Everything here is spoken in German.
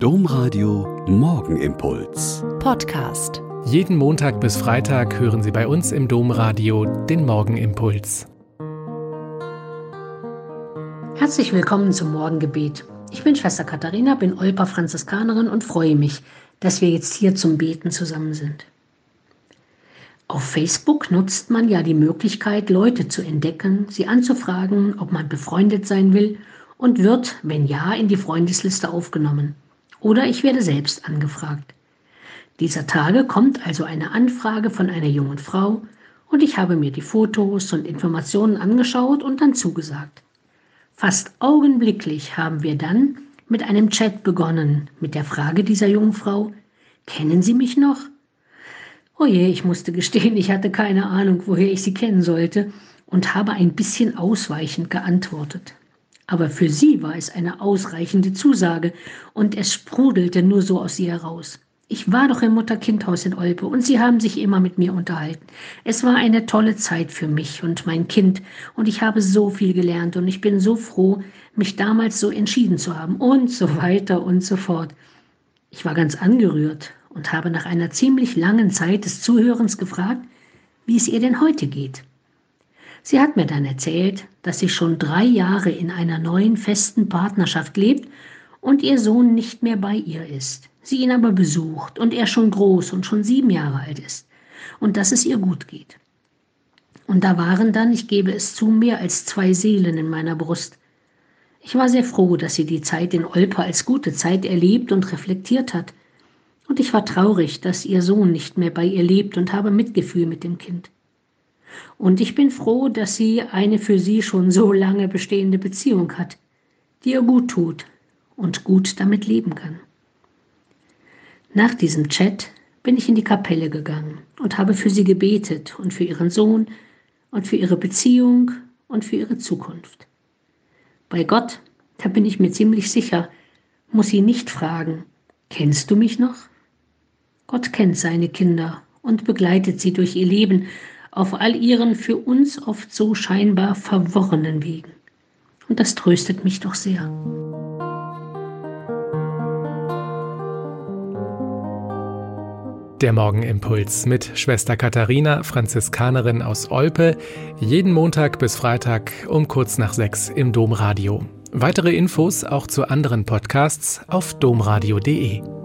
Domradio Morgenimpuls. Podcast. Jeden Montag bis Freitag hören Sie bei uns im Domradio den Morgenimpuls. Herzlich willkommen zum Morgengebet. Ich bin Schwester Katharina, bin Olpa Franziskanerin und freue mich, dass wir jetzt hier zum Beten zusammen sind. Auf Facebook nutzt man ja die Möglichkeit, Leute zu entdecken, sie anzufragen, ob man befreundet sein will und wird, wenn ja, in die Freundesliste aufgenommen. Oder ich werde selbst angefragt. Dieser Tage kommt also eine Anfrage von einer jungen Frau und ich habe mir die Fotos und Informationen angeschaut und dann zugesagt. Fast augenblicklich haben wir dann mit einem Chat begonnen mit der Frage dieser jungen Frau, kennen Sie mich noch? Oh je, ich musste gestehen, ich hatte keine Ahnung, woher ich sie kennen sollte und habe ein bisschen ausweichend geantwortet. Aber für sie war es eine ausreichende Zusage und es sprudelte nur so aus ihr heraus. Ich war doch im Mutter-Kind-Haus in Olpe und sie haben sich immer mit mir unterhalten. Es war eine tolle Zeit für mich und mein Kind und ich habe so viel gelernt und ich bin so froh, mich damals so entschieden zu haben und so weiter und so fort. Ich war ganz angerührt und habe nach einer ziemlich langen Zeit des Zuhörens gefragt, wie es ihr denn heute geht. Sie hat mir dann erzählt, dass sie schon drei Jahre in einer neuen festen Partnerschaft lebt und ihr Sohn nicht mehr bei ihr ist, sie ihn aber besucht und er schon groß und schon sieben Jahre alt ist und dass es ihr gut geht. Und da waren dann, ich gebe es zu, mehr als zwei Seelen in meiner Brust. Ich war sehr froh, dass sie die Zeit in Olpa als gute Zeit erlebt und reflektiert hat. Und ich war traurig, dass ihr Sohn nicht mehr bei ihr lebt und habe Mitgefühl mit dem Kind. Und ich bin froh, dass sie eine für sie schon so lange bestehende Beziehung hat, die ihr gut tut und gut damit leben kann. Nach diesem Chat bin ich in die Kapelle gegangen und habe für sie gebetet und für ihren Sohn und für ihre Beziehung und für ihre Zukunft. Bei Gott, da bin ich mir ziemlich sicher, muss sie nicht fragen, kennst du mich noch? Gott kennt seine Kinder und begleitet sie durch ihr Leben auf all ihren für uns oft so scheinbar verworrenen Wegen. Und das tröstet mich doch sehr. Der Morgenimpuls mit Schwester Katharina, Franziskanerin aus Olpe, jeden Montag bis Freitag um kurz nach sechs im Domradio. Weitere Infos auch zu anderen Podcasts auf domradio.de.